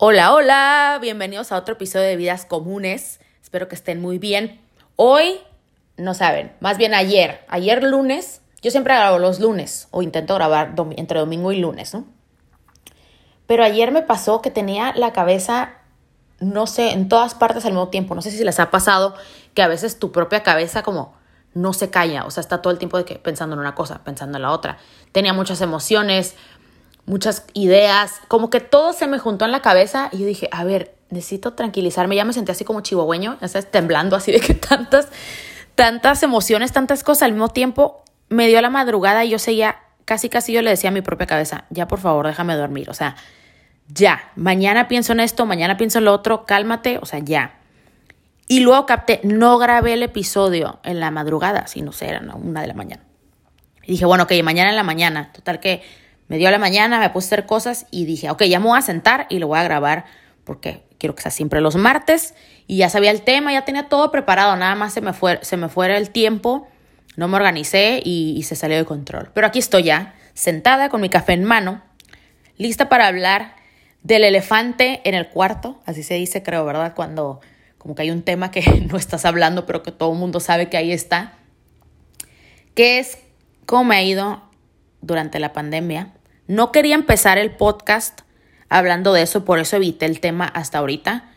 Hola, hola, bienvenidos a otro episodio de Vidas Comunes. Espero que estén muy bien. Hoy, no saben, más bien ayer, ayer lunes, yo siempre grabo los lunes o intento grabar entre domingo y lunes, ¿no? Pero ayer me pasó que tenía la cabeza, no sé, en todas partes al mismo tiempo. No sé si les ha pasado que a veces tu propia cabeza como no se calla, o sea, está todo el tiempo de que pensando en una cosa, pensando en la otra. Tenía muchas emociones, muchas ideas, como que todo se me juntó en la cabeza y yo dije, a ver, necesito tranquilizarme, ya me sentí así como chihuahueño, ya sabes, temblando así de que tantas, tantas emociones, tantas cosas al mismo tiempo, me dio la madrugada y yo seguía, casi casi yo le decía a mi propia cabeza, ya por favor, déjame dormir, o sea, ya, mañana pienso en esto, mañana pienso en lo otro, cálmate, o sea, ya. Y luego capté, no grabé el episodio en la madrugada, si no sé, era una de la mañana. Y dije, bueno, ok, mañana en la mañana, total que me dio la mañana, me puse a hacer cosas y dije, ok, ya me voy a sentar y lo voy a grabar porque quiero que sea siempre los martes. Y ya sabía el tema, ya tenía todo preparado, nada más se me, fue, se me fuera el tiempo, no me organicé y, se salió de control. Pero aquí estoy ya, sentada con mi café en mano, lista para hablar del elefante en el cuarto, así se dice, creo, ¿verdad? Cuando como que hay un tema que no estás hablando, pero que todo el mundo sabe que ahí está, que es cómo me ha ido durante la pandemia, no quería empezar el podcast hablando de eso, por eso evité el tema hasta ahorita,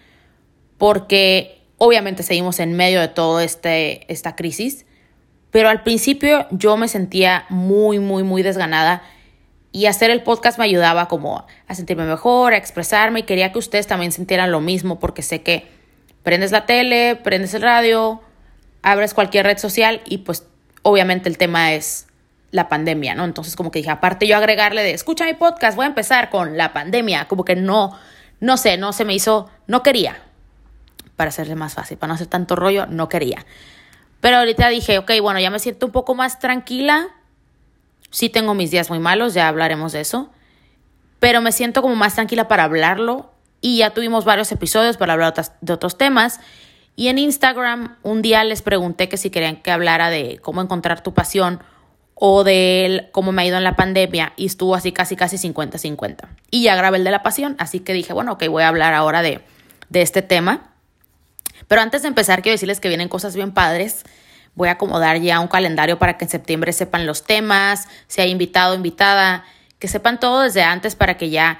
porque obviamente seguimos en medio de toda este, esta crisis, pero al principio yo me sentía muy, muy, muy desganada y hacer el podcast me ayudaba como a sentirme mejor, a expresarme y quería que ustedes también sintieran lo mismo porque sé que prendes la tele, prendes el radio, abres cualquier red social y pues obviamente el tema es la pandemia, ¿no? Entonces como que dije, aparte yo agregarle de, escucha mi podcast, voy a empezar con la pandemia, como que no, no sé, no se me hizo, no quería, para hacerle más fácil, para no hacer tanto rollo, no quería. Pero ahorita dije, ok, bueno, ya me siento un poco más tranquila, sí tengo mis días muy malos, ya hablaremos de eso, pero me siento como más tranquila para hablarlo y ya tuvimos varios episodios para hablar de otros temas. Y en Instagram un día les pregunté que si querían que hablara de cómo encontrar tu pasión o de cómo me ha ido en la pandemia y estuvo así casi casi 50-50. Y ya grabé el de la pasión, así que dije, bueno, ok, voy a hablar ahora de, de este tema. Pero antes de empezar, quiero decirles que vienen cosas bien padres. Voy a acomodar ya un calendario para que en septiembre sepan los temas, si hay invitado, invitada, que sepan todo desde antes para que ya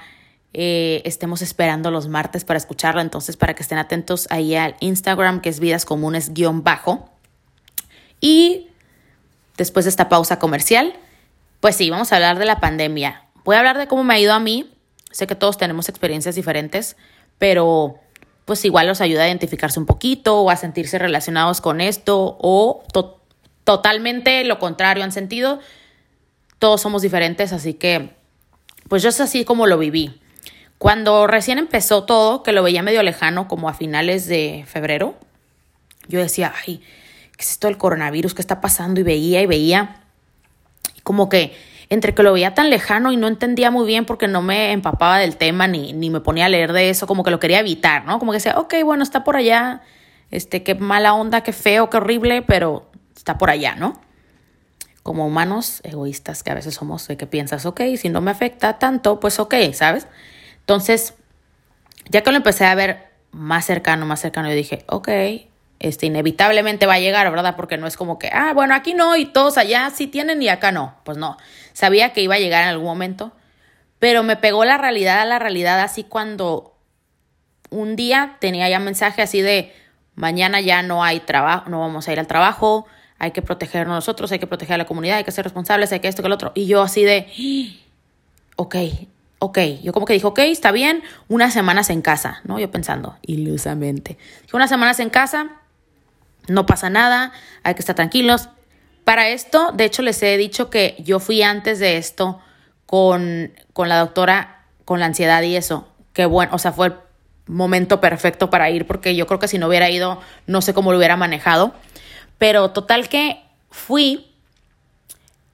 eh, estemos esperando los martes para escucharlo. Entonces, para que estén atentos ahí al Instagram, que es vidas comunes guion bajo. Y después de esta pausa comercial, pues sí, vamos a hablar de la pandemia. Voy a hablar de cómo me ha ido a mí. Sé que todos tenemos experiencias diferentes, pero pues igual los ayuda a identificarse un poquito o a sentirse relacionados con esto o totalmente lo contrario han sentido. Todos somos diferentes, así que pues yo es así como lo viví. Cuando recién empezó todo, que lo veía medio lejano, como a finales de febrero, yo decía, ay, ¿qué es esto del coronavirus? ¿Qué está pasando? Y veía y veía. Como que entre que lo veía tan lejano y no entendía muy bien porque no me empapaba del tema ni, ni me ponía a leer de eso, como que lo quería evitar, ¿no? Como que decía, ok, bueno, está por allá, este, qué mala onda, qué feo, qué horrible, pero está por allá, ¿no? Como humanos egoístas que a veces somos, de que piensas, ok, si no me afecta tanto, pues ok, ¿sabes? Entonces, ya que lo empecé a ver más cercano, más cercano, yo dije, ok, este, inevitablemente va a llegar, ¿verdad? Porque no es como que, ah, bueno, aquí no y todos allá sí tienen y acá no. Pues no, sabía que iba a llegar en algún momento, pero me pegó la realidad a la realidad así cuando un día tenía ya mensaje así de, mañana ya no hay trabajo, no vamos a ir al trabajo, hay que protegernos nosotros, hay que proteger a la comunidad, hay que ser responsables, hay que esto, que el otro. Y yo así de, ok, ok, yo como que dije, ok, está bien, unas semanas en casa, ¿no? Yo pensando, ilusamente. Unas semanas en casa, no pasa nada, hay que estar tranquilos. Para esto, de hecho, les he dicho que yo fui antes de esto con, con la doctora con la ansiedad y eso. Que bueno, o sea, fue el momento perfecto para ir porque yo creo que si no hubiera ido, no sé cómo lo hubiera manejado. Pero total que fui,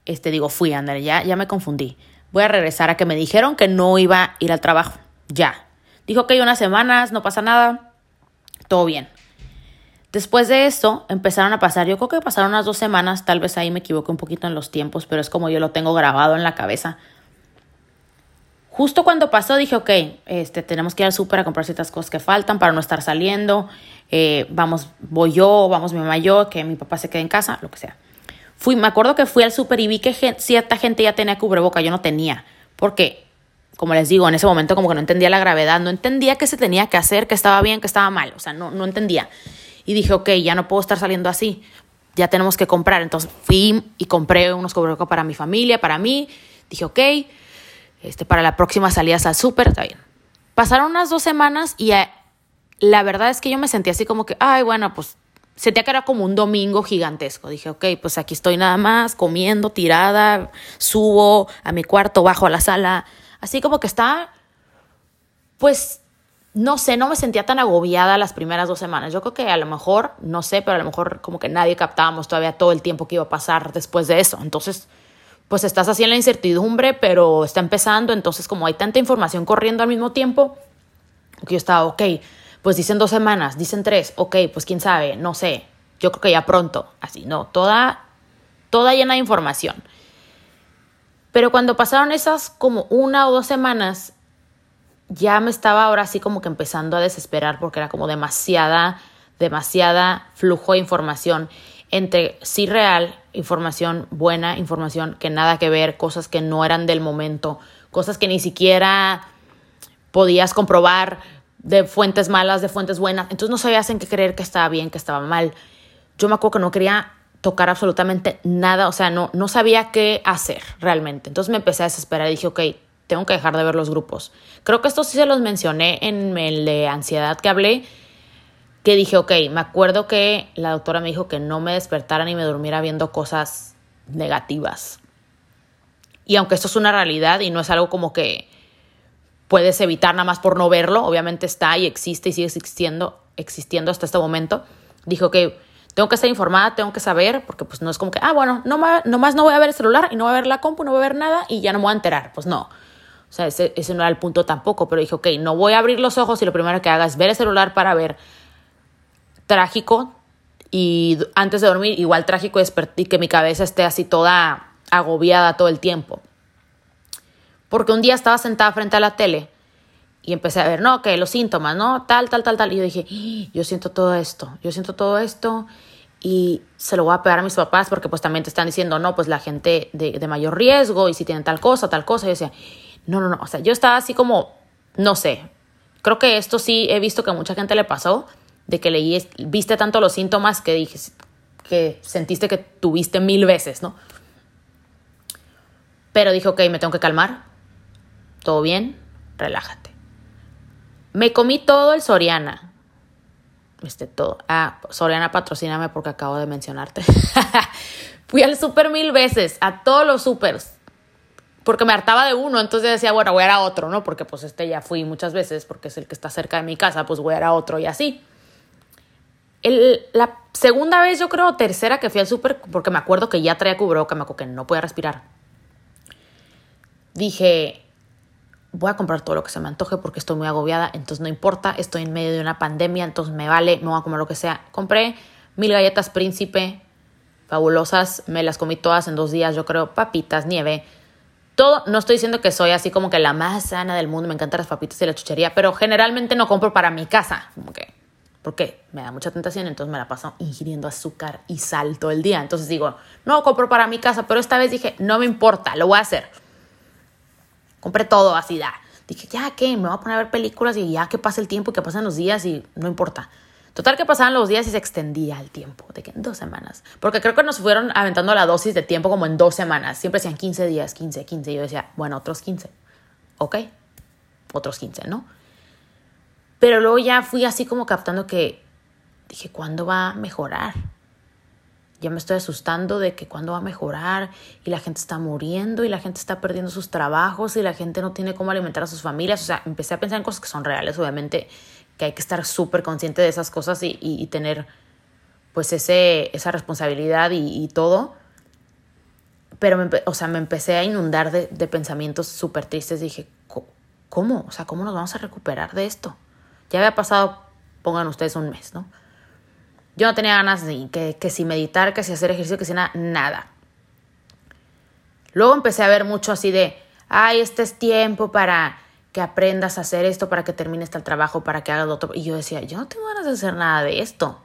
este digo, fui, André, ya, ya me confundí. Voy a regresar a que me dijeron que no iba a ir al trabajo. Ya. Dijo que hay unas semanas, no pasa nada, todo bien. Después de esto empezaron a pasar, yo creo que pasaron unas dos semanas, tal vez ahí me equivoqué un poquito en los tiempos, pero es como yo lo tengo grabado en la cabeza. justo cuando pasó dije, ok, este, tenemos que ir al súper a comprar ciertas cosas que faltan para no estar saliendo. Eh, vamos, voy yo, vamos mi mamá y yo, que mi papá se quede en casa, lo que sea. Fui, me acuerdo que fui al súper y vi que cierta gente ya tenía cubreboca, yo no tenía. Porque, como les digo, en ese momento como que no entendía la gravedad, no entendía qué se tenía que hacer, que estaba bien, que estaba mal, o sea, no, no entendía. Y dije, ok, ya no puedo estar saliendo así, ya tenemos que comprar. Entonces fui y compré unos cubrebocas para mi familia, para mí. Dije, ok, este, para la próxima salida al súper, está bien. Pasaron unas dos semanas y eh, la verdad es que yo me sentí así como que, ay, bueno, pues sentía que era como un domingo gigantesco. Dije, ok, pues aquí estoy nada más, comiendo, tirada, subo a mi cuarto, bajo a la sala. Así como que está, pues, no sé, no me sentía tan agobiada las primeras dos semanas. Yo creo que a lo mejor, no sé, pero a lo mejor como que nadie captábamos todavía todo el tiempo que iba a pasar después de eso. Entonces, pues estás así en la incertidumbre, pero está empezando. Entonces, como hay tanta información corriendo al mismo tiempo, que yo estaba, ok, pues dicen dos semanas, dicen tres, ok, pues quién sabe, no sé, yo creo que ya pronto, así, no, toda, toda llena de información. Pero cuando pasaron esas como una o dos semanas, ya me estaba ahora así como que empezando a desesperar porque era como demasiada, demasiada flujo de información entre sí real, información buena, información que nada que ver, cosas que no eran del momento, cosas que ni siquiera podías comprobar, de fuentes malas, de fuentes buenas. Entonces no sabías en qué creer que estaba bien, que estaba mal. Yo me acuerdo que no quería tocar absolutamente nada, o sea, no, no sabía qué hacer realmente. Entonces me empecé a desesperar y dije, ok, tengo que dejar de ver los grupos. Creo que esto sí se los mencioné en el de ansiedad que hablé, que dije, ok, me acuerdo que la doctora me dijo que no me despertara ni me durmiera viendo cosas negativas. Y aunque esto es una realidad y no es algo como que puedes evitar nada más por no verlo, obviamente está y existe y sigue existiendo, existiendo hasta este momento. Dijo que tengo que estar informada, tengo que saber, porque pues no es como que, ah, bueno, no más no voy a ver el celular y no voy a ver la compu, no voy a ver nada y ya no me voy a enterar. Pues no. O sea, ese, ese no era el punto tampoco, pero dije, ok, no voy a abrir los ojos y lo primero que haga es ver el celular para ver trágico y antes de dormir igual trágico y que mi cabeza esté así toda agobiada todo el tiempo. Porque un día estaba sentada frente a la tele y empecé a ver, no, que los síntomas, ¿no? Tal, tal, tal, tal. Y yo dije, ¡Ah! yo siento todo esto, yo siento todo esto y se lo voy a pegar a mis papás porque pues también te están diciendo, no, pues la gente de, de mayor riesgo y si tienen tal cosa, tal cosa. Y yo decía, no, no, no, o sea, yo estaba así como, no sé, creo que esto sí he visto que a mucha gente le pasó, de que leí, viste tanto los síntomas que dije, que sentiste que tuviste mil veces, ¿no? Pero dije, ok, me tengo que calmar, todo bien, relájate. Me comí todo el Soriana. Este todo. Ah, Soriana, patrocíname porque acabo de mencionarte. Fui al super mil veces, a todos los supers. Porque me hartaba de uno, entonces decía, bueno, voy a ir a otro, ¿no? Porque pues este ya fui muchas veces, porque es el que está cerca de mi casa, pues voy a ir a otro y así. La segunda vez, yo creo, tercera que fui al súper, porque me acuerdo que ya traía cubrebocas, me acuerdo que no podía respirar. Dije, voy a comprar todo lo que se me antoje porque estoy muy agobiada, entonces no importa, estoy en medio de una pandemia, entonces me vale, me voy a comer lo que sea. Compré mil galletas príncipe, fabulosas, me las comí todas en dos días, yo creo, papitas, nieve, todo, no estoy diciendo que soy así como que la más sana del mundo, me encantan las papitas y la chuchería, pero generalmente no compro para mi casa, como que, porque me da mucha tentación, entonces me la paso ingiriendo azúcar y sal todo el día, entonces digo, no compro para mi casa, pero esta vez dije, no me importa, lo voy a hacer. Compré todo así, da. Dije, ya, ¿qué? Me voy a poner a ver películas y ya que pasa el tiempo y que pasan los días y no importa. Total que pasaban los días y se extendía el tiempo, de que en dos semanas. Porque creo que nos fueron aventando la dosis de tiempo como en dos semanas. Siempre decían 15 días, 15, 15. Y yo decía, bueno, otros 15. Ok, otros 15, ¿no? Pero luego ya fui así como captando que dije, ¿cuándo va a mejorar? ya me estoy asustando de que cuándo va a mejorar y la gente está muriendo y la gente está perdiendo sus trabajos y la gente no tiene cómo alimentar a sus familias. O sea, empecé a pensar en cosas que son reales, obviamente, que hay que estar súper consciente de esas cosas y, tener pues ese, esa responsabilidad y, y todo. Pero, me, o sea, me empecé a inundar de, de pensamientos súper tristes. Dije, ¿cómo? O sea, ¿cómo nos vamos a recuperar de esto? Ya había pasado, pongan ustedes un mes, ¿no? Yo no tenía ganas de que, que si meditar, que si hacer ejercicio, que si nada, nada. Luego empecé a ver mucho así de ay, este es tiempo para que aprendas a hacer esto, para que termines tal trabajo, para que hagas otro. Y yo decía, yo no tengo ganas de hacer nada de esto.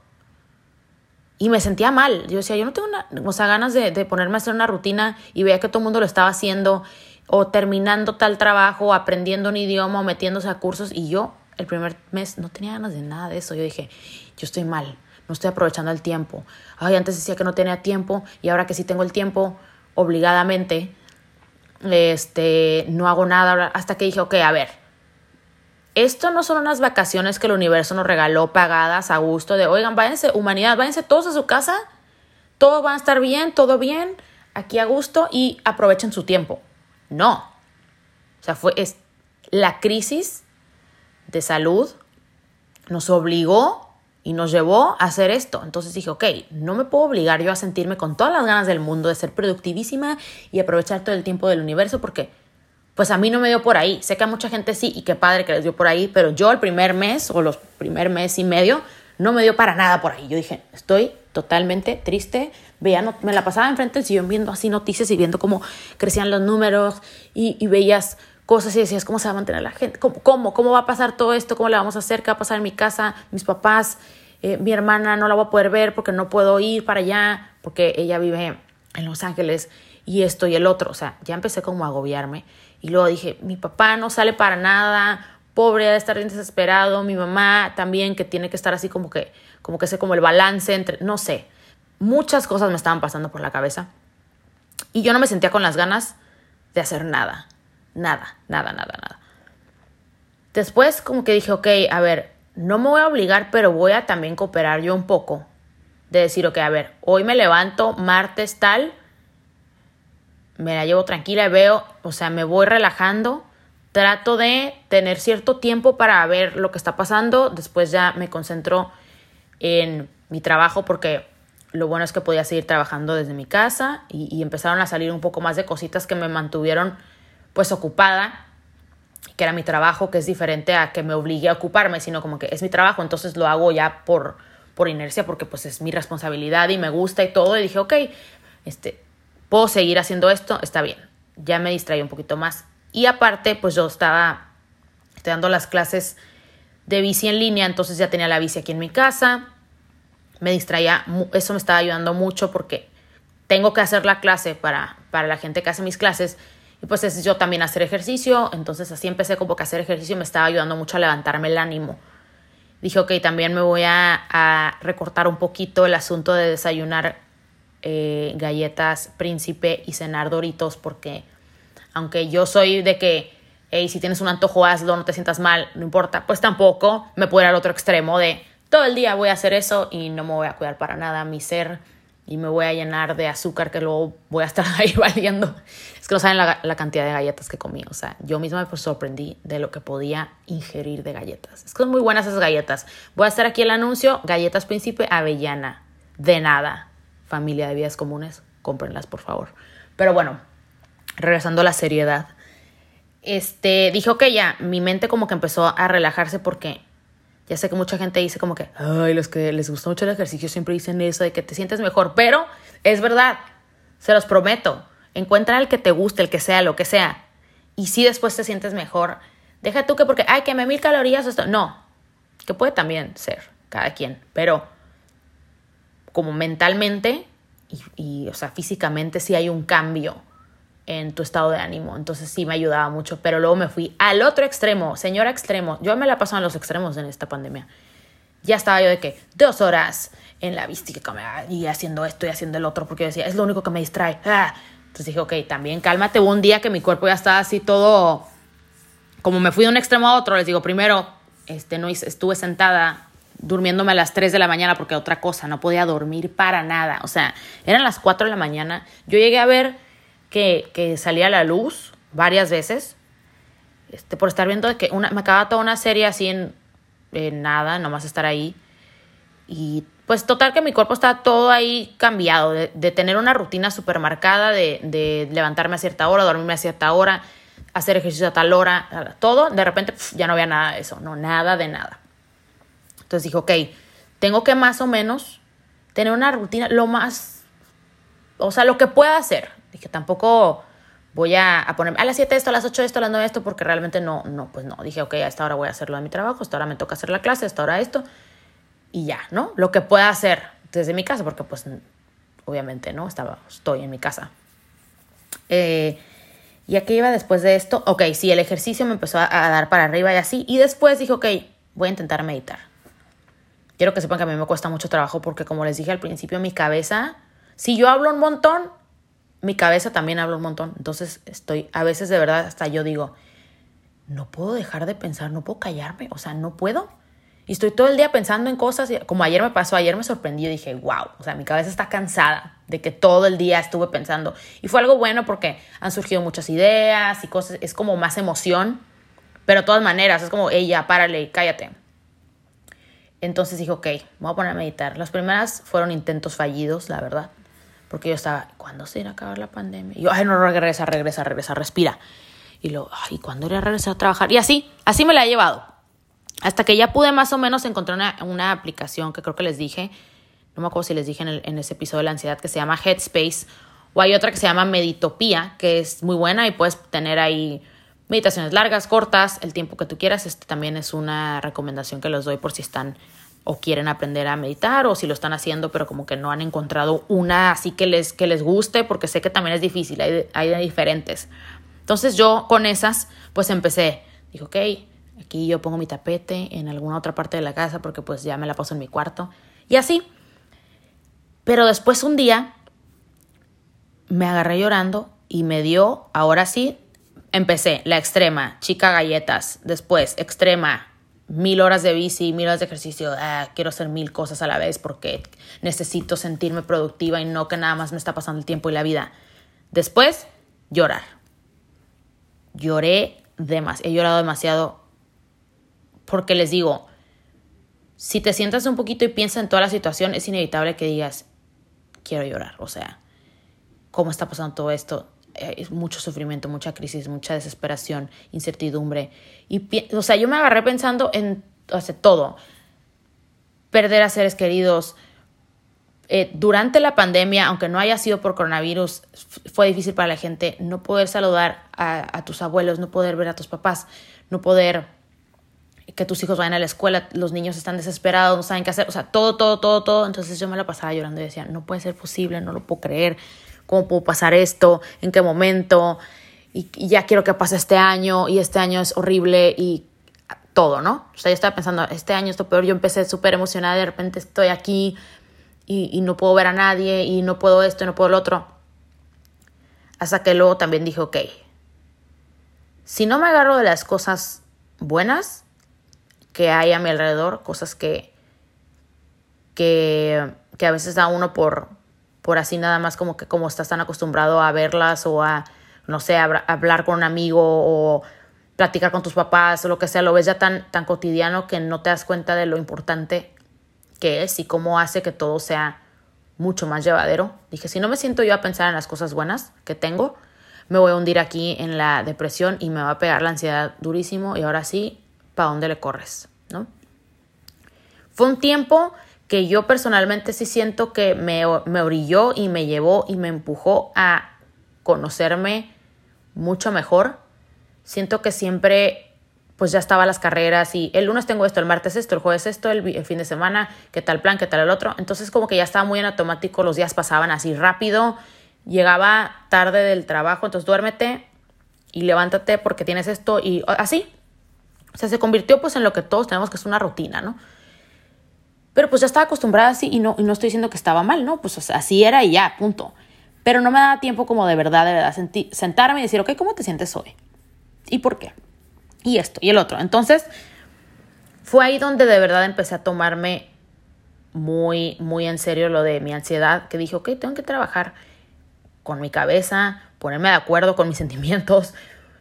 Y me sentía mal. Yo decía, yo no tengo una, ganas de ponerme a hacer una rutina y veía que todo el mundo lo estaba haciendo o terminando tal trabajo, o aprendiendo un idioma, o metiéndose a cursos. Y yo el primer mes no tenía ganas de nada de eso. Yo dije, yo estoy mal, no estoy aprovechando el tiempo. Ay, antes decía que no tenía tiempo y ahora que sí tengo el tiempo, obligadamente, este, no hago nada. Hasta que dije, ok, a ver, esto no son unas vacaciones que el universo nos regaló pagadas a gusto de, oigan, váyanse, humanidad, váyanse todos a su casa, todo va a estar bien, todo bien, aquí a gusto y aprovechen su tiempo. No. O sea, fue es, la crisis de salud nos obligó y nos llevó a hacer esto. Entonces dije, ok, no me puedo obligar yo a sentirme con todas las ganas del mundo de ser productivísima y aprovechar todo el tiempo del universo porque pues a mí no me dio por ahí. Sé que a mucha gente sí y qué padre que les dio por ahí, pero yo el primer mes o los primer mes y medio no me dio para nada por ahí. Yo dije, estoy totalmente triste. Veía, me la pasaba enfrente del sillón viendo así noticias y viendo cómo crecían los números y, y veías cosas y decías, ¿cómo se va a mantener la gente? ¿Cómo, ¿Cómo, cómo? va a pasar todo esto? ¿Cómo le vamos a hacer? ¿Qué va a pasar en mi casa? Mis papás, eh, mi hermana no la voy a poder ver porque no puedo ir para allá, porque ella vive en Los Ángeles y esto y el otro. O sea, ya empecé como a agobiarme. Y luego dije, mi papá no sale para nada, pobre, de estar bien desesperado, mi mamá también que tiene que estar así como que, como que sé, como el balance entre, no sé, muchas cosas me estaban pasando por la cabeza. Y yo no me sentía con las ganas de hacer nada. Nada, nada, nada, nada. Después como que dije, ok, a ver, no me voy a obligar, pero voy a también cooperar yo un poco. De decir, ok, a ver, hoy me levanto, martes tal, me la llevo tranquila veo, o sea, me voy relajando, trato de tener cierto tiempo para ver lo que está pasando, después ya me concentro en mi trabajo porque lo bueno es que podía seguir trabajando desde mi casa y, y empezaron a salir un poco más de cositas que me mantuvieron pues ocupada, que era mi trabajo, que es diferente a que me obligue a ocuparme, sino como que es mi trabajo, entonces lo hago ya por, por inercia, porque pues es mi responsabilidad y me gusta y todo, y dije, ok, este, puedo seguir haciendo esto, está bien, ya me distraí un poquito más. Y aparte, pues yo estaba estoy dando las clases de bici en línea, entonces ya tenía la bici aquí en mi casa, me distraía, eso me estaba ayudando mucho porque tengo que hacer la clase para, para la gente que hace mis clases y pues es yo también hacer ejercicio, entonces así empecé como que hacer ejercicio y me estaba ayudando mucho a levantarme el ánimo. Dije, ok, también me voy a, recortar un poquito el asunto de desayunar eh, galletas príncipe y cenar doritos porque aunque yo soy de que, hey, si tienes un antojo hazlo, no te sientas mal, no importa, pues tampoco me puedo ir al otro extremo de todo el día voy a hacer eso y no me voy a cuidar para nada mi ser y me voy a llenar de azúcar que luego voy a estar ahí valiendo. Es que no saben la, cantidad de galletas que comí. O sea, yo misma me sorprendí de lo que podía ingerir de galletas. Es que son muy buenas esas galletas. Voy a hacer aquí el anuncio. Galletas Príncipe Avellana. De nada. Familia de vidas comunes. Cómprenlas, por favor. Pero bueno, regresando a la seriedad. Este, dijo que ya, mi mente como que empezó a relajarse porque ya sé que mucha gente dice como que, ay, los que les gusta mucho el ejercicio siempre dicen eso de que te sientes mejor, pero es verdad, se los prometo. Encuentra el que te guste, el que sea, lo que sea. Y si después te sientes mejor, deja tú que porque, ay, que me mil calorías, esto. No, que puede también ser, cada quien, pero como mentalmente y, y o sea, físicamente sí hay un cambio en tu estado de ánimo. Entonces sí me ayudaba mucho, pero luego me fui al otro extremo, señora extremo. Yo me la paso en los extremos en esta pandemia. Ya estaba yo de que dos horas en la vista y haciendo esto y haciendo el otro, porque yo decía, es lo único que me distrae. Ah. Entonces dije, ok, también cálmate. un día que mi cuerpo ya estaba así todo, como me fui de un extremo a otro, les digo, primero, este, no estuve sentada durmiéndome a las 3 de la mañana porque otra cosa, no podía dormir para nada. O sea, eran las 4 de la mañana. Yo llegué a ver que, salía a la luz varias veces, este, por estar viendo que una, me acababa toda una serie así en, nada, nomás estar ahí. Y pues total que mi cuerpo estaba todo ahí cambiado, de, tener una rutina súper marcada, de, de, levantarme a cierta hora, dormirme a cierta hora, hacer ejercicio a tal hora, todo, de repente ya no había nada de eso, no, nada de nada. Entonces dije, ok, tengo que más o menos tener una rutina lo más, o sea, lo que pueda hacer. Dije, tampoco voy a, a poner a las 7 esto, a las 8 esto, a las 9 esto, porque realmente no, no, pues no. Dije, ok, a esta hora voy a hacer lo de mi trabajo, a esta hora me toca hacer la clase, a esta hora esto, y ya, ¿no? Lo que pueda hacer desde mi casa, porque pues obviamente, ¿no? Estaba, estoy en mi casa. Eh, ¿Y a qué iba después de esto? Ok, sí, el ejercicio me empezó a, a, dar para arriba y así. Y después dije, ok, voy a intentar meditar. Quiero que sepan que a mí me cuesta mucho trabajo porque, como les dije al principio, mi cabeza, si yo hablo un montón, mi cabeza también habla un montón. Entonces estoy, a veces de verdad, hasta yo digo, no puedo dejar de pensar, no puedo callarme, o sea, no puedo. Y estoy todo el día pensando en cosas, como ayer me pasó, ayer me sorprendí y dije, wow, o sea, mi cabeza está cansada de que todo el día estuve pensando. Y fue algo bueno porque han surgido muchas ideas y cosas, es como más emoción, pero de todas maneras, es como, ella, párale, cállate. Entonces dije, ok, me voy a poner a meditar. Las primeras fueron intentos fallidos, la verdad, porque yo estaba, ¿cuándo se irá a acabar la pandemia? Y yo, ay, no, regresa, regresa, regresa, respira. Y luego, ay, ¿cuándo iré a regresar a trabajar? Y así, así me la he llevado hasta que ya pude más o menos encontrar una, una aplicación que creo que les dije, no me acuerdo si les dije en, el, en ese episodio de la ansiedad, que se llama Headspace, o hay otra que se llama Meditopía, que es muy buena y puedes tener ahí meditaciones largas, cortas, el tiempo que tú quieras. Este también es una recomendación que les doy por si están o quieren aprender a meditar o si lo están haciendo pero como que no han encontrado una así que les, que les guste porque sé que también es difícil, hay, hay de diferentes. Entonces yo con esas pues empecé, dijo, ok, Aquí yo pongo mi tapete en alguna otra parte de la casa porque pues ya me la paso en mi cuarto. Y así. Pero después un día me agarré llorando y me dio, ahora sí, empecé la extrema, chica galletas, después extrema, mil horas de bici, mil horas de ejercicio, ah, quiero hacer mil cosas a la vez porque necesito sentirme productiva y no que nada más me está pasando el tiempo y la vida. Después, llorar. Lloré demasiado, he llorado demasiado porque les digo, si te sientas un poquito y piensas en toda la situación, es inevitable que digas, quiero llorar. O sea, ¿cómo está pasando todo esto? Eh, es mucho sufrimiento, mucha crisis, mucha desesperación, incertidumbre. Y, o sea, yo me agarré pensando en o todo. Perder a seres queridos. Eh, durante la pandemia, aunque no haya sido por coronavirus, fue difícil para la gente no poder saludar a, a tus abuelos, no poder ver a tus papás, no poder que tus hijos vayan a la escuela, los niños están desesperados, no saben qué hacer, o sea, todo, todo, todo, todo. Entonces yo me la pasaba llorando y decía, no puede ser posible, no lo puedo creer, ¿cómo puedo pasar esto? ¿En qué momento? Y, ya quiero que pase este año y este año es horrible y todo, ¿no? O sea, yo estaba pensando, este año esto peor, yo empecé súper emocionada, de repente estoy aquí y, y no puedo ver a nadie y no puedo esto y no puedo lo otro. Hasta que luego también dije, ok, si no me agarro de las cosas buenas, que hay a mi alrededor, cosas que, que, que a veces da uno por, por así nada más como que como estás tan acostumbrado a verlas o a, no sé, hablar con un amigo o platicar con tus papás o lo que sea, lo ves ya tan, tan cotidiano que no te das cuenta de lo importante que es y cómo hace que todo sea mucho más llevadero. Dije, si no me siento yo a pensar en las cosas buenas que tengo, me voy a hundir aquí en la depresión y me va a pegar la ansiedad durísimo y ahora sí para dónde le corres, ¿no? Fue un tiempo que yo personalmente sí siento que me, me orilló y me llevó y me empujó a conocerme mucho mejor. Siento que siempre pues ya estaba las carreras y el lunes tengo esto, el martes esto, el jueves esto, el, el, fin de semana, qué tal plan, qué tal el otro. Entonces como que ya estaba muy en automático, los días pasaban así rápido, llegaba tarde del trabajo, entonces duérmete y levántate porque tienes esto y así, o sea, se convirtió pues en lo que todos tenemos que es una rutina, ¿no? Pero pues ya estaba acostumbrada así y no, y no estoy diciendo que estaba mal, ¿no? Pues así era y ya, punto. Pero no me daba tiempo como de verdad, de verdad, sentarme y decir, ok, ¿cómo te sientes hoy? ¿Y por qué? Y esto y el otro. Entonces, fue ahí donde de verdad empecé a tomarme muy, muy en serio lo de mi ansiedad, que dije, ok, tengo que trabajar con mi cabeza, ponerme de acuerdo con mis sentimientos,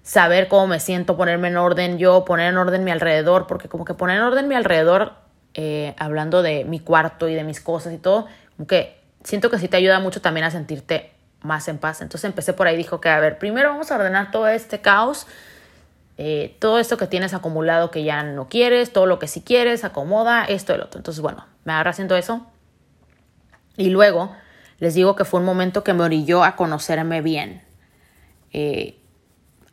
saber cómo me siento, ponerme en orden yo, poner en orden mi alrededor, porque como que poner en orden mi alrededor, eh, hablando de mi cuarto y de mis cosas y todo, como que siento que sí te ayuda mucho también a sentirte más en paz. Entonces empecé por ahí, dijo que, a ver, primero vamos a ordenar todo este caos, eh, todo esto que tienes acumulado que ya no quieres, todo lo que sí quieres, acomoda, esto lo otro. Entonces, bueno, me agarra haciendo eso. Y luego les digo que fue un momento que me orilló a conocerme bien eh,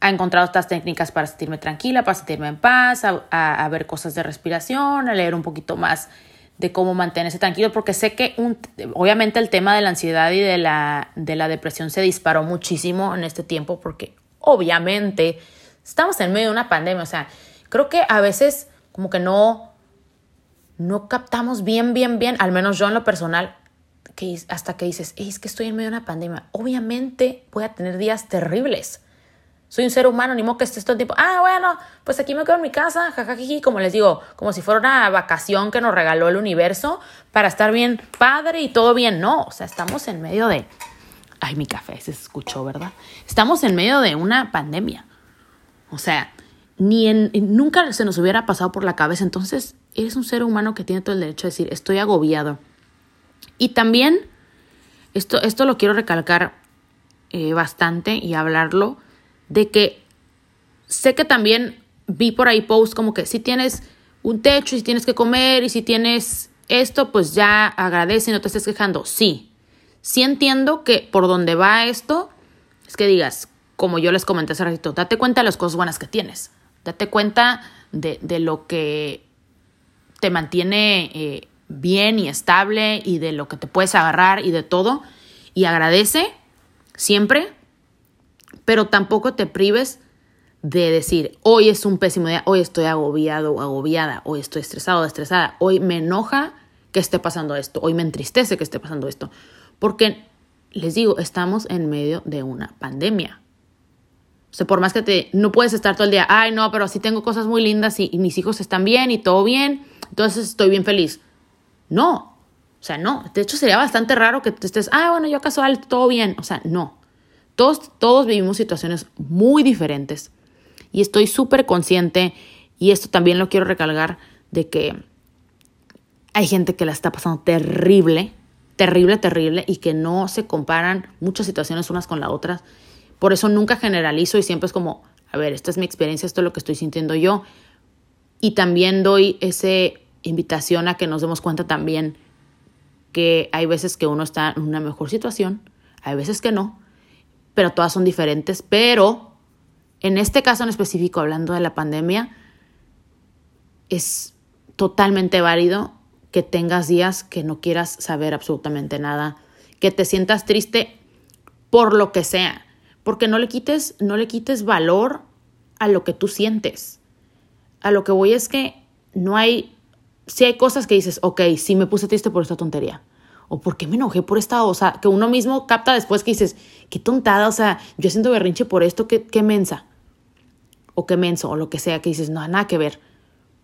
ha encontrado estas técnicas para sentirme tranquila, para sentirme en paz, a, ver cosas de respiración, a leer un poquito más de cómo mantenerse tranquilo, porque sé que un, obviamente el tema de la ansiedad y de la, de la depresión se disparó muchísimo en este tiempo, porque obviamente estamos en medio de una pandemia, o sea, creo que a veces como que no, no captamos bien, bien, bien, al menos yo en lo personal, que hasta que dices, es que estoy en medio de una pandemia, obviamente voy a tener días terribles soy un ser humano, ni modo que estés todo el ah, bueno, pues aquí me quedo en mi casa, jajajiji, como les digo, como si fuera una vacación que nos regaló el universo para estar bien padre y todo bien. No, o sea, estamos en medio de... Ay, mi café se escuchó, ¿verdad? Estamos en medio de una pandemia. O sea, ni en, nunca se nos hubiera pasado por la cabeza. Entonces, eres un ser humano que tiene todo el derecho a decir, estoy agobiado. Y también, esto, esto lo quiero recalcar eh, bastante y hablarlo de que sé que también vi por ahí posts como que si tienes un techo y si tienes que comer y si tienes esto, pues ya agradece y no te estés quejando. Sí, sí entiendo que por donde va esto es que digas, como yo les comenté hace ratito, date cuenta de las cosas buenas que tienes. Date cuenta de, lo que te mantiene eh, bien y estable y de lo que te puedes agarrar y de todo. Y agradece siempre pero tampoco te prives de decir, hoy es un pésimo día, hoy estoy agobiado o agobiada, hoy estoy estresado o estresada, hoy me enoja que esté pasando esto, hoy me entristece que esté pasando esto, porque les digo, estamos en medio de una pandemia. O sea, por más que te, no puedes estar todo el día, ay, no, pero sí tengo cosas muy lindas y, y mis hijos están bien y todo bien, entonces estoy bien feliz. No, o sea, no. De hecho, sería bastante raro que te estés, ah, bueno, yo casual, todo bien. O sea, no. Todos, vivimos situaciones muy diferentes y estoy súper consciente y esto también lo quiero recalcar de que hay gente que la está pasando terrible, terrible, terrible y que no se comparan muchas situaciones unas con las otras. Por eso nunca generalizo y siempre es como, a ver, esta es mi experiencia, esto es lo que estoy sintiendo yo. Y también doy esa invitación a que nos demos cuenta también que hay veces que uno está en una mejor situación, hay veces que no, pero todas son diferentes. Pero en este caso en específico, hablando de la pandemia, es totalmente válido que tengas días que no quieras saber absolutamente nada, que te sientas triste por lo que sea, porque no le quites, no le quites valor a lo que tú sientes. A lo que voy es que no hay, si hay cosas que dices, ok, sí me puse triste por esta tontería, o por qué me enojé por esta, o sea, que uno mismo capta después que dices, qué tontada, o sea, yo siento berrinche por esto, qué, qué mensa, o qué menso, o lo que sea, que dices, no, nada que ver.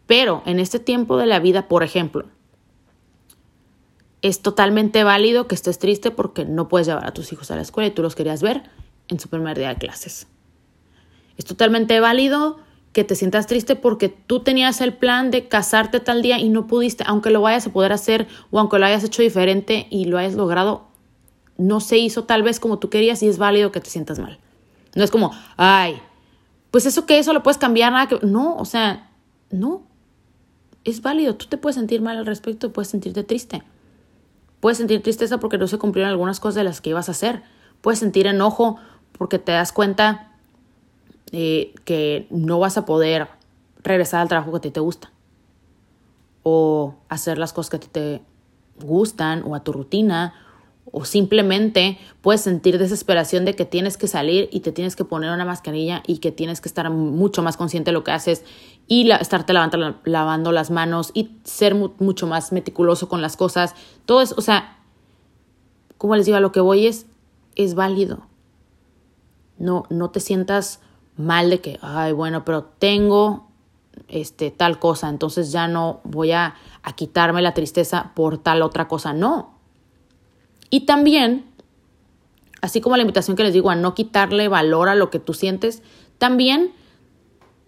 Pero en este tiempo de la vida, por ejemplo, es totalmente válido que estés triste porque no puedes llevar a tus hijos a la escuela y tú los querías ver en su primer día de clases. Es totalmente válido que te sientas triste porque tú tenías el plan de casarte tal día y no pudiste, aunque lo vayas a poder hacer o aunque lo hayas hecho diferente y lo hayas logrado, no se hizo tal vez como tú querías y es válido que te sientas mal. No es como, ay, pues eso que eso lo puedes cambiar, nada que... No, o sea, no. Es válido, tú te puedes sentir mal al respecto, puedes sentirte triste. Puedes sentir tristeza porque no se cumplieron algunas cosas de las que ibas a hacer. Puedes sentir enojo porque te das cuenta que no vas a poder regresar al trabajo que a ti te gusta o hacer las cosas que a ti te gustan o a tu rutina o simplemente puedes sentir desesperación de que tienes que salir y te tienes que poner una mascarilla y que tienes que estar mucho más consciente de lo que haces y estarte lavando, lavando, las manos y ser mucho más meticuloso con las cosas. Todo eso, o sea, como les digo, a lo que voy es, es válido. No, no te sientas mal de que, ay, bueno, pero tengo este, tal cosa, entonces ya no voy a, a quitarme la tristeza por tal otra cosa, no. Y también, así como la invitación que les digo a no quitarle valor a lo que tú sientes, también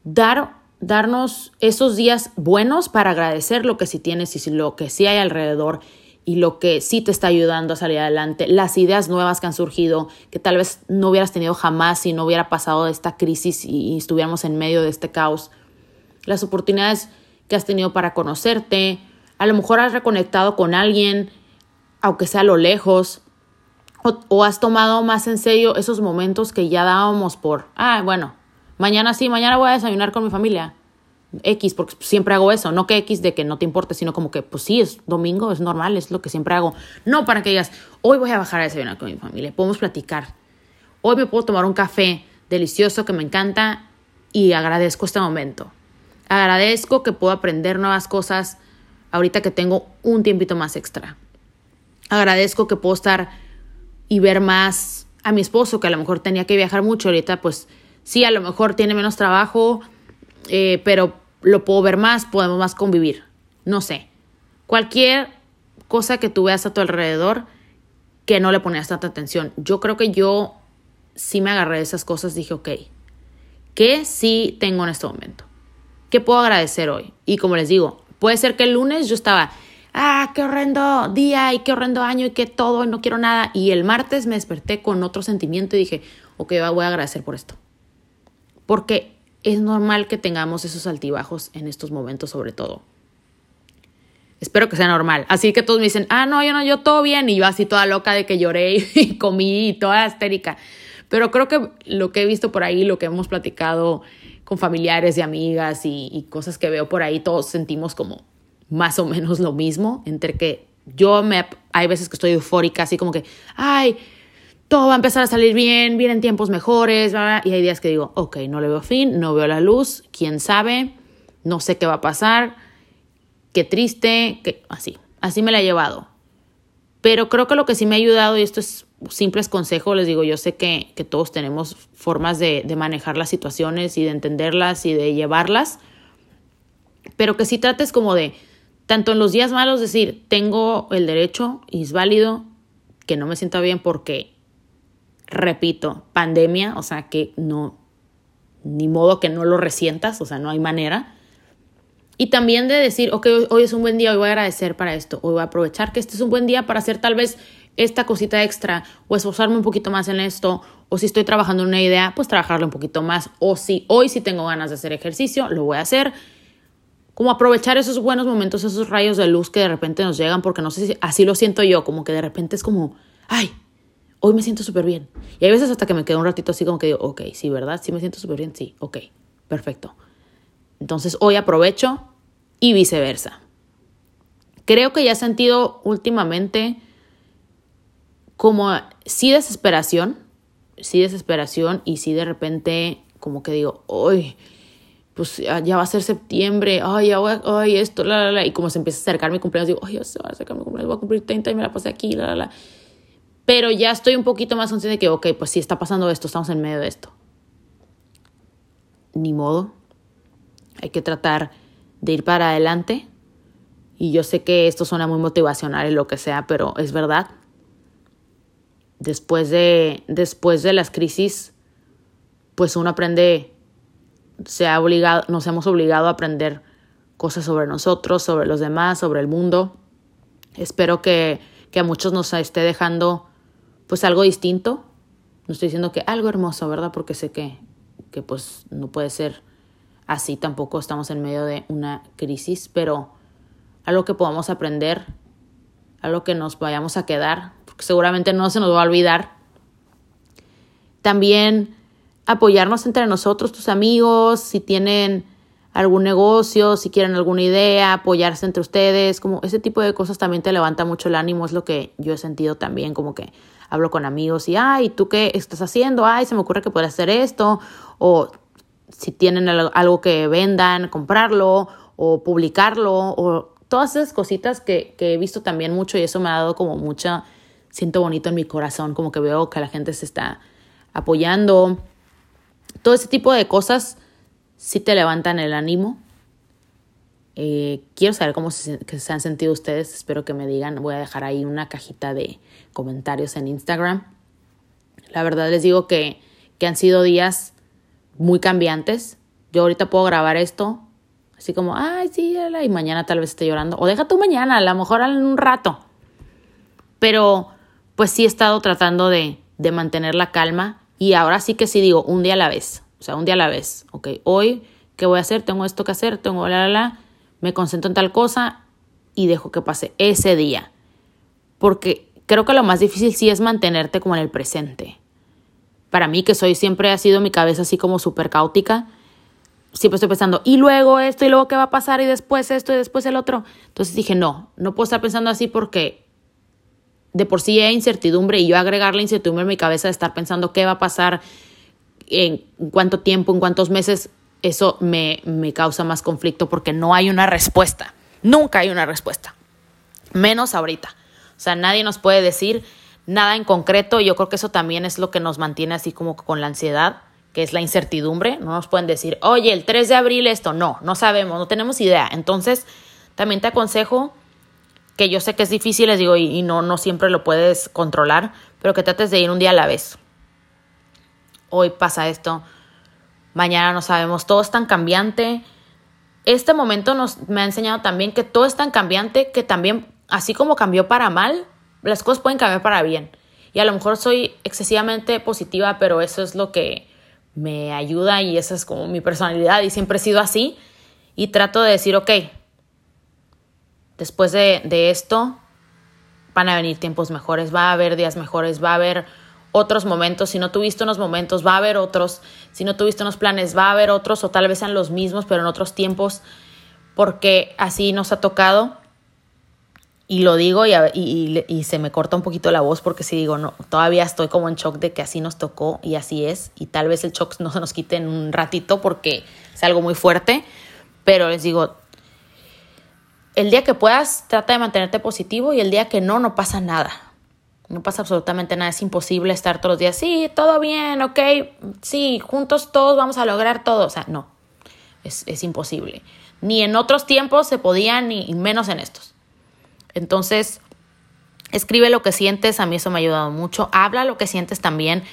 dar, darnos esos días buenos para agradecer lo que sí tienes y lo que sí hay alrededor y lo que sí te está ayudando a salir adelante, las ideas nuevas que han surgido, que tal vez no hubieras tenido jamás si no hubiera pasado de esta crisis y, estuviéramos en medio de este caos, las oportunidades que has tenido para conocerte, a lo mejor has reconectado con alguien, aunque sea a lo lejos, o, has tomado más en serio esos momentos que ya dábamos por, ah, bueno, mañana sí, mañana voy a desayunar con mi familia. X, porque siempre hago eso, no que X de que no te importe, sino como que, pues sí, es domingo, es normal, es lo que siempre hago. No para que digas, hoy voy a bajar a desayunar con mi familia, podemos platicar. Hoy me puedo tomar un café delicioso que me encanta y agradezco este momento. Agradezco que puedo aprender nuevas cosas ahorita que tengo un tiempito más extra. Agradezco que puedo estar y ver más a mi esposo, que a lo mejor tenía que viajar mucho, ahorita pues sí, a lo mejor tiene menos trabajo, eh, pero lo puedo ver más, podemos más convivir, no sé. Cualquier cosa que tú veas a tu alrededor que no le ponías tanta atención. Yo creo que yo sí me agarré de esas cosas, dije, ok, ¿qué sí tengo en este momento? ¿Qué puedo agradecer hoy? Y como les digo, puede ser que el lunes yo estaba ah, qué horrendo día y qué horrendo año y qué todo y no quiero nada. Y el martes me desperté con otro sentimiento y dije, ok, voy a agradecer por esto. Porque es normal que tengamos esos altibajos en estos momentos sobre todo. Espero que sea normal. Así que todos me dicen, ah, no, yo no, yo todo bien. Y yo así toda loca de que lloré y comí y toda histérica. Pero creo que lo que he visto por ahí, lo que hemos platicado con familiares y amigas y, y cosas que veo por ahí, todos sentimos como más o menos lo mismo, entre que yo me, hay veces que estoy eufórica, así como que, ay, todo va a empezar a salir bien, vienen tiempos mejores, y hay días que digo, ok, no le veo fin, no veo la luz, quién sabe, no sé qué va a pasar, qué triste, que así, así me la he llevado. Pero creo que lo que sí me ha ayudado, y esto es simples consejos, les digo, yo sé que, todos tenemos formas de, de manejar las situaciones y de entenderlas y de llevarlas, pero que si trates como de tanto en los días malos, decir, tengo el derecho y es válido que no me sienta bien porque, repito, pandemia, o sea, que no, ni modo que no lo resientas, o sea, no hay manera. Y también de decir, ok, hoy, es un buen día, hoy voy a agradecer para esto, hoy voy a aprovechar que este es un buen día para hacer tal vez esta cosita extra o esforzarme un poquito más en esto, o si estoy trabajando una idea, pues trabajarlo un poquito más, o si hoy sí tengo ganas de hacer ejercicio, lo voy a hacer como aprovechar esos buenos momentos, esos rayos de luz que de repente nos llegan, porque no sé si así lo siento yo, como que de repente es como, ay, hoy me siento súper bien. Y hay veces hasta que me quedo un ratito así como que digo, ok, sí, ¿verdad? Sí me siento súper bien, sí, ok, perfecto. Entonces hoy aprovecho y viceversa. Creo que ya he sentido últimamente como sí desesperación, sí desesperación y sí de repente como que digo, hoy pues ya va a ser septiembre, ay, ya ay, esto, la, la, la, y como se empieza a acercar mi cumpleaños, digo, ay, ya se va a acercar mi cumpleaños, voy a cumplir 30 y me la pasé aquí, la, la, la. Pero ya estoy un poquito más consciente de que, ok, pues sí está pasando esto, estamos en medio de esto. Ni modo. Hay que tratar de ir para adelante. Y yo sé que esto suena muy motivacional y lo que sea, pero es verdad. Después de, después de las crisis, pues uno aprende se ha obligado, nos hemos obligado a aprender cosas sobre nosotros, sobre los demás, sobre el mundo. Espero que, que a muchos nos esté dejando pues algo distinto. No estoy diciendo que algo hermoso, ¿verdad? Porque sé que, que pues no puede ser así, tampoco estamos en medio de una crisis, pero algo que podamos aprender, algo que nos vayamos a quedar, porque seguramente no se nos va a olvidar. También apoyarnos entre nosotros, tus amigos, si tienen algún negocio, si quieren alguna idea, apoyarse entre ustedes, como ese tipo de cosas también te levanta mucho el ánimo, es lo que yo he sentido también, como que hablo con amigos y, ay, ¿tú qué estás haciendo? Ay, se me ocurre que podría hacer esto, o si tienen algo que vendan, comprarlo, o publicarlo, o todas esas cositas que, que he visto también mucho y eso me ha dado como mucha, siento bonito en mi corazón, como que veo que la gente se está apoyando todo ese tipo de cosas sí te levantan el ánimo. Eh, quiero saber cómo se, se, han sentido ustedes. Espero que me digan. Voy a dejar ahí una cajita de comentarios en Instagram. La verdad les digo que, que han sido días muy cambiantes. Yo ahorita puedo grabar esto así como, ay, sí, y mañana tal vez esté llorando. O deja tú mañana, a lo mejor en un rato. Pero pues sí he estado tratando de, de mantener la calma y ahora sí que sí digo, un día a la vez. O sea, un día a la vez. Ok, hoy, ¿qué voy a hacer? Tengo esto que hacer, tengo la, la, la. Me concentro en tal cosa y dejo que pase ese día. Porque creo que lo más difícil sí es mantenerte como en el presente. Para mí, que soy siempre ha sido mi cabeza así como súper caótica, siempre estoy pensando, y luego esto, y luego qué va a pasar, y después esto, y después el otro. Entonces dije, no, no puedo estar pensando así porque de por sí hay incertidumbre y yo agregarle incertidumbre en mi cabeza de estar pensando qué va a pasar, en cuánto tiempo, en cuántos meses, eso me, me causa más conflicto porque no hay una respuesta. Nunca hay una respuesta. Menos ahorita. O sea, nadie nos puede decir nada en concreto. Yo creo que eso también es lo que nos mantiene así como con la ansiedad, que es la incertidumbre. No nos pueden decir, oye, el 3 de abril esto. No, no sabemos, no tenemos idea. Entonces, también te aconsejo que yo sé que es difícil, les digo, y, no, no siempre lo puedes controlar, pero que trates de ir un día a la vez. Hoy pasa esto, mañana no sabemos, todo es tan cambiante. Este momento nos, me ha enseñado también que todo es tan cambiante que también, así como cambió para mal, las cosas pueden cambiar para bien. Y a lo mejor soy excesivamente positiva, pero eso es lo que me ayuda y esa es como mi personalidad y siempre he sido así. Y trato de decir, ok, después de, de esto van a venir tiempos mejores, va a haber días mejores, va a haber otros momentos, si no tuviste unos momentos, va a haber otros, si no tuviste unos planes, va a haber otros o tal vez sean los mismos, pero en otros tiempos, porque así nos ha tocado. Y lo digo y, y, y, se me corta un poquito la voz porque si digo, no, todavía estoy como en shock de que así nos tocó y así es. Y tal vez el shock no se nos quite en un ratito porque es algo muy fuerte. Pero les digo, el día que puedas, trata de mantenerte positivo y el día que no, no pasa nada. No pasa absolutamente nada, es imposible estar todos los días, sí, todo bien, ok, sí, juntos todos vamos a lograr todo. O sea, no, es, es imposible. Ni en otros tiempos se podía, ni menos en estos. Entonces, escribe lo que sientes, a mí eso me ha ayudado mucho. Habla lo que sientes también.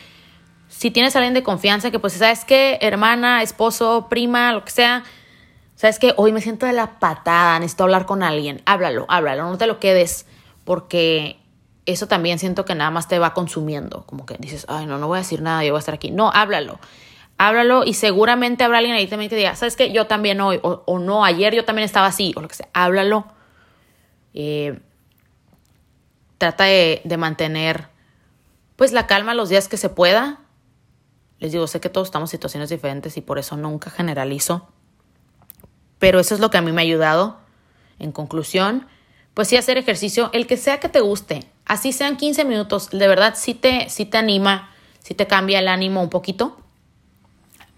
Si tienes a alguien de confianza que pues, ¿sabes qué? Hermana, esposo, prima, lo que sea, ¿Sabes qué? Hoy me siento de la patada, necesito hablar con alguien. Háblalo, háblalo, no te lo quedes, porque eso también siento que nada más te va consumiendo. Como que dices, ay, no, no voy a decir nada, yo voy a estar aquí. No, háblalo. Háblalo y seguramente habrá alguien ahí también que diga, ¿sabes qué? Yo también hoy, o, no, ayer yo también estaba así, o lo que sea. Háblalo. Eh, trata de, de mantener, pues, la calma los días que se pueda. Les digo, sé que todos estamos en situaciones diferentes y por eso nunca generalizo pero eso es lo que a mí me ha ayudado. En conclusión, pues sí hacer ejercicio, el que sea que te guste, así sean 15 minutos, de verdad sí te, sí te anima, sí te cambia el ánimo un poquito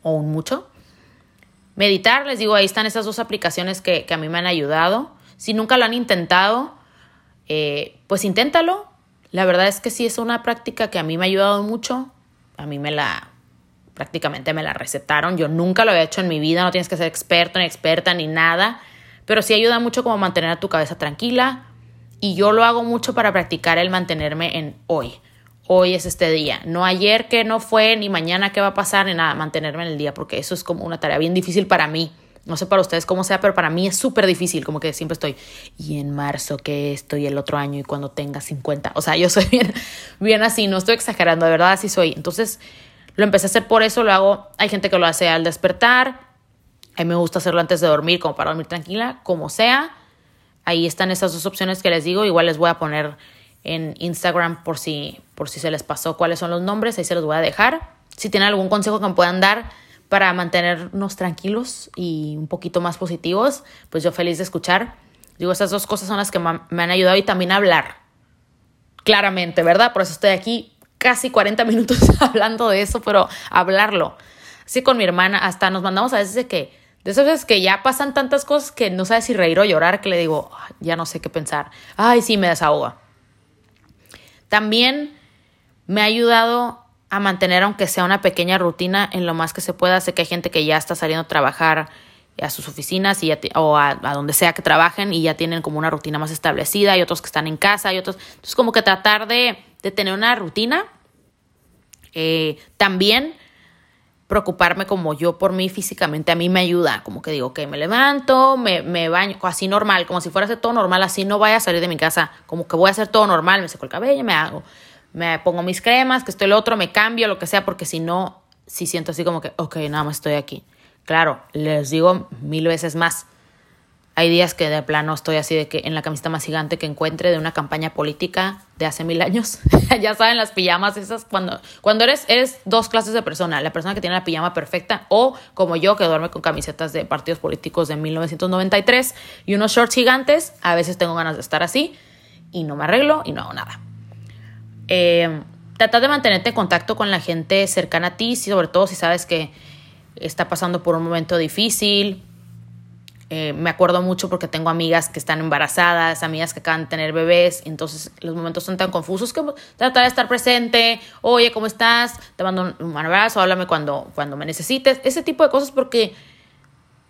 o un mucho. Meditar, les digo, ahí están esas dos aplicaciones que, a mí me han ayudado. Si nunca lo han intentado, eh, pues inténtalo. La verdad es que sí es una práctica que a mí me ha ayudado mucho. A mí me la, prácticamente me la recetaron. Yo nunca lo había hecho en mi vida, no tienes que ser experto ni experta ni nada, pero sí ayuda mucho como mantener a tu cabeza tranquila y yo lo hago mucho para practicar el mantenerme en hoy. Hoy es este día, no ayer que no fue, ni mañana que va a pasar, ni nada, mantenerme en el día, porque eso es como una tarea bien difícil para mí. No sé para ustedes cómo sea, pero para mí es súper difícil, como que siempre estoy, y en marzo que estoy el otro año y cuando tenga 50. O sea, yo soy bien, bien así, no estoy exagerando, de verdad así soy. Entonces, lo empecé a hacer por eso, lo hago, hay gente que lo hace al despertar, a mí me gusta hacerlo antes de dormir, como para dormir tranquila, como sea. Ahí están esas dos opciones que les digo, igual les voy a poner en Instagram por si, por si se les pasó cuáles son los nombres, ahí se los voy a dejar. Si tienen algún consejo que me puedan dar para mantenernos tranquilos y un poquito más positivos, pues yo feliz de escuchar. Digo, esas dos cosas son las que me han ayudado y también hablar. Claramente, ¿verdad? Por eso estoy aquí casi 40 minutos hablando de eso, pero hablarlo. Así con mi hermana, hasta nos mandamos a veces de que, de esas veces que ya pasan tantas cosas que no sabes si reír o llorar, que le digo, ya no sé qué pensar. Ay, sí, me desahoga. También me ha ayudado a mantener, aunque sea una pequeña rutina, en lo más que se pueda. Sé que hay gente que ya está saliendo a trabajar a sus oficinas y o a, donde sea que trabajen y ya tienen como una rutina más establecida y otros que están en casa y otros. Entonces, como que tratar de, de tener una rutina eh, también preocuparme como yo por mí físicamente a mí me ayuda, como que digo, que me levanto, me, me baño, así normal, como si fuera todo normal, así no vaya a salir de mi casa, como que voy a hacer todo normal, me seco el cabello, me hago, me pongo mis cremas, que estoy el otro, me cambio, lo que sea, porque si no, si siento así como que, ok, nada más estoy aquí. Claro, les digo mil veces más. Hay días que de plano estoy así de que en la camiseta más gigante que encuentre de una campaña política de hace mil años. ya saben, las pijamas esas cuando, cuando eres, eres dos clases de persona. La persona que tiene la pijama perfecta o como yo que duerme con camisetas de partidos políticos de 1993 y unos shorts gigantes. A veces tengo ganas de estar así y no me arreglo y no hago nada. Eh, trata de mantenerte en contacto con la gente cercana a ti, sobre todo si sabes que está pasando por un momento difícil eh, me acuerdo mucho porque tengo amigas que están embarazadas, amigas que acaban de tener bebés, entonces los momentos son tan confusos que trata de estar presente, oye, ¿cómo estás? Te mando un abrazo, háblame cuando, cuando me necesites, ese tipo de cosas porque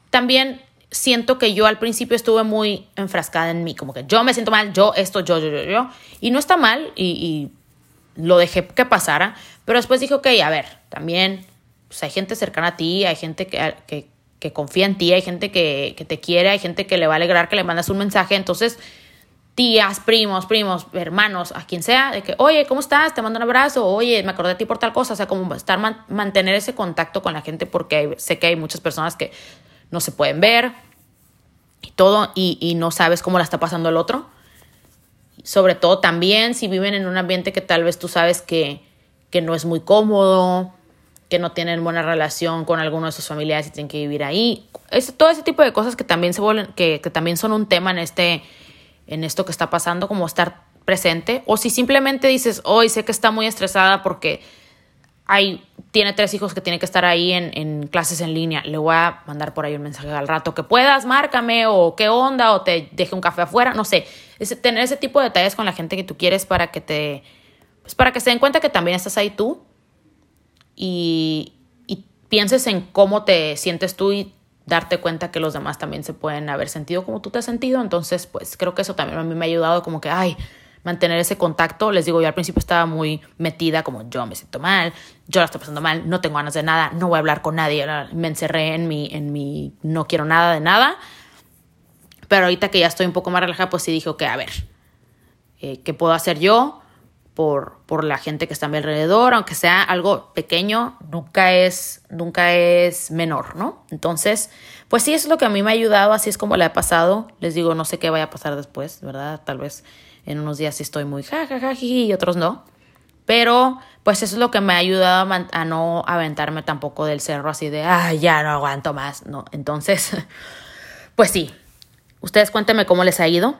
también siento que yo al principio estuve muy enfrascada en mí, como que yo me siento mal, yo esto, yo, yo, yo, yo, y no está mal y, lo dejé que pasara, pero después dije, ok, a ver, también pues hay gente cercana a ti, hay gente que confía en ti, hay gente que, que, te quiere, hay gente que le va a alegrar que le mandas un mensaje. Entonces, tías, primos, primos, hermanos, a quien sea, de que, oye, ¿cómo estás? Te mando un abrazo, oye, me acordé de ti por tal cosa. O sea, como estar, mantener ese contacto con la gente porque sé que hay muchas personas que no se pueden ver y todo y, y no sabes cómo la está pasando el otro. Sobre todo también si viven en un ambiente que tal vez tú sabes que, que no es muy cómodo, que no tienen buena relación con alguno de sus familiares y tienen que vivir ahí. Es, todo ese tipo de cosas que también se vuelven, que, que también son un tema en este, en esto que está pasando, como estar presente. O si simplemente dices, hoy sé que está muy estresada porque hay, tiene tres hijos que tiene que estar ahí en, en, clases en línea. Le voy a mandar por ahí un mensaje al rato que puedas, márcame o qué onda o te deje un café afuera, no sé. tener ese tipo de detalles con la gente que tú quieres para que te, pues para que se den cuenta que también estás ahí tú y, pienses en cómo te sientes tú y darte cuenta que los demás también se pueden haber sentido como tú te has sentido. Entonces, pues creo que eso también a mí me ha ayudado como que, ay, mantener ese contacto. Les digo, yo al principio estaba muy metida como yo me siento mal, yo la estoy pasando mal, no tengo ganas de nada, no voy a hablar con nadie. Me encerré en mi, en mi no quiero nada de nada. Pero ahorita que ya estoy un poco más relajada, pues sí dije, ok, a ver, eh, ¿qué puedo hacer yo? Por, por la gente que está a mi alrededor, aunque sea algo pequeño, nunca es, nunca es menor, ¿no? Entonces, pues sí, eso es lo que a mí me ha ayudado, así es como le ha pasado. Les digo, no sé qué vaya a pasar después, ¿verdad? Tal vez en unos días sí estoy muy jajaja y otros no. Pero, pues eso es lo que me ha ayudado a, a no aventarme tampoco del cerro así de, ah, ya no aguanto más, ¿no? Entonces, pues sí. Ustedes cuéntenme cómo les ha ido.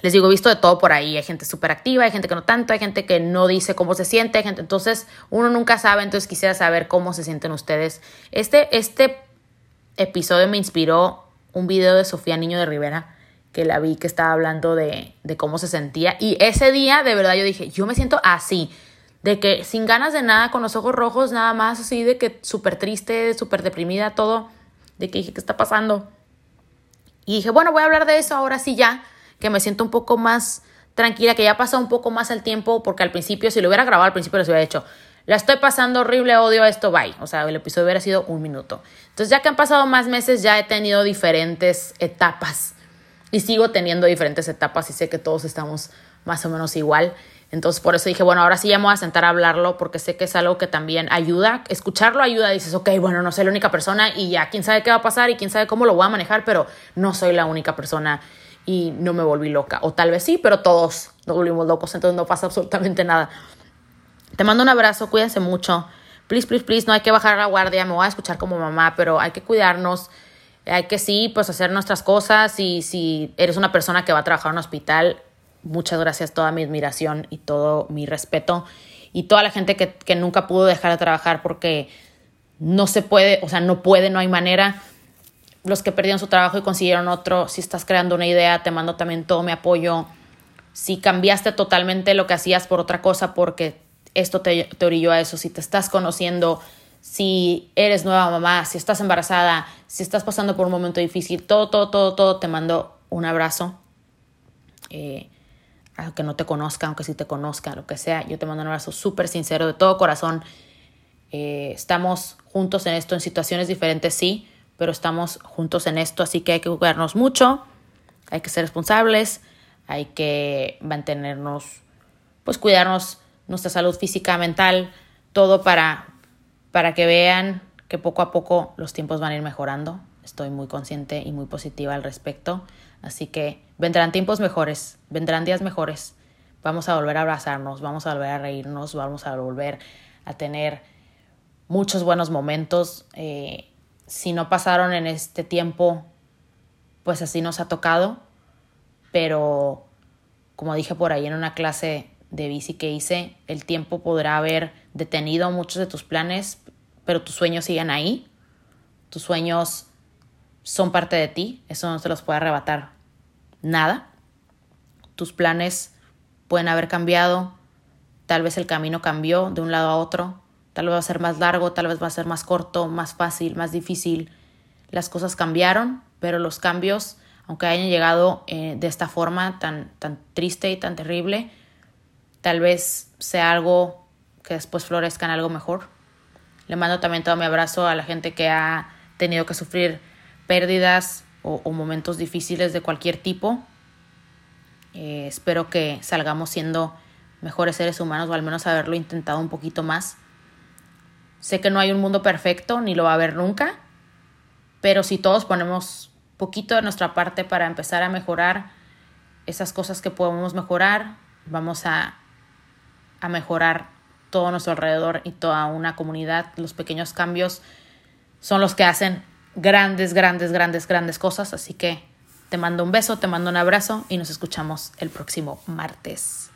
Les digo, he visto de todo por ahí. Hay gente súper activa, hay gente que no tanto, hay gente que no dice cómo se siente, gente. Entonces, uno nunca sabe, entonces quisiera saber cómo se sienten ustedes. Este, este episodio me inspiró un video de Sofía Niño de Rivera, que la vi que estaba hablando de, de cómo se sentía. Y ese día, de verdad, yo dije, yo me siento así. De que sin ganas de nada, con los ojos rojos, nada más así, de que súper triste, súper deprimida, todo. De que dije, ¿qué está pasando? Y dije, bueno, voy a hablar de eso ahora sí ya que me siento un poco más tranquila, que ya pasado un poco más el tiempo, porque al principio, si lo hubiera grabado al principio, les hubiera dicho, la estoy pasando horrible, odio esto, bye. O sea, el episodio hubiera sido un minuto. Entonces, ya que han pasado más meses, ya he tenido diferentes etapas y sigo teniendo diferentes etapas y sé que todos estamos más o menos igual. Entonces, por eso dije, bueno, ahora sí ya me a sentar a hablarlo porque sé que es algo que también ayuda. Escucharlo ayuda. Dices, ok, bueno, no soy la única persona y ya, quién sabe qué va a pasar y quién sabe cómo lo voy a manejar, pero no soy la única persona y no me volví loca. O tal vez sí, pero todos nos volvimos locos, entonces no pasa absolutamente nada. Te mando un abrazo, cuídense mucho. Please, please, please, no hay que bajar la guardia, me voy a escuchar como mamá, pero hay que cuidarnos. Hay que sí, pues hacer nuestras cosas y si eres una persona que va a trabajar en un hospital, muchas gracias, toda mi admiración y todo mi respeto. Y toda la gente que, que nunca pudo dejar de trabajar porque no se puede, o sea, no puede, no hay manera los que perdieron su trabajo y consiguieron otro, si estás creando una idea, te mando también todo mi apoyo. Si cambiaste totalmente lo que hacías por otra cosa porque esto te, te orilló a eso, si te estás conociendo, si eres nueva mamá, si estás embarazada, si estás pasando por un momento difícil, todo, todo, todo, todo, te mando un abrazo. Eh, aunque no te conozca, aunque sí te conozca, lo que sea, yo te mando un abrazo súper sincero, de todo corazón. Eh, estamos juntos en esto, en situaciones diferentes, sí, pero estamos juntos en esto, así que hay que cuidarnos mucho, hay que ser responsables, hay que mantenernos, pues cuidarnos nuestra salud física, mental, todo para, para que vean que poco a poco los tiempos van a ir mejorando. Estoy muy consciente y muy positiva al respecto. Así que vendrán tiempos mejores, vendrán días mejores. Vamos a volver a abrazarnos, vamos a volver a reírnos, vamos a volver a tener muchos buenos momentos. Eh, si no pasaron en este tiempo, pues así nos ha tocado. Pero como dije por ahí en una clase de bici que hice, el tiempo podrá haber detenido muchos de tus planes, pero tus sueños siguen ahí. Tus sueños son parte de ti, eso no se los puede arrebatar nada. Tus planes pueden haber cambiado, tal vez el camino cambió de un lado a otro, tal vez va a ser más largo, tal vez va a ser más corto, más fácil, más difícil. Las cosas cambiaron, pero los cambios, aunque hayan llegado eh, de esta forma tan, tan triste y tan terrible, tal vez sea algo que después florezca en algo mejor. Le mando también todo mi abrazo a la gente que ha tenido que sufrir pérdidas o, momentos difíciles de cualquier tipo. Eh, espero que salgamos siendo mejores seres humanos o al menos haberlo intentado un poquito más. Sé que no hay un mundo perfecto ni lo va a haber nunca, pero si todos ponemos poquito de nuestra parte para empezar a mejorar esas cosas que podemos mejorar, vamos a, a mejorar todo nuestro alrededor y toda una comunidad. Los pequeños cambios son los que hacen grandes, grandes, grandes, grandes cosas. Así que te mando un beso, te mando un abrazo y nos escuchamos el próximo martes.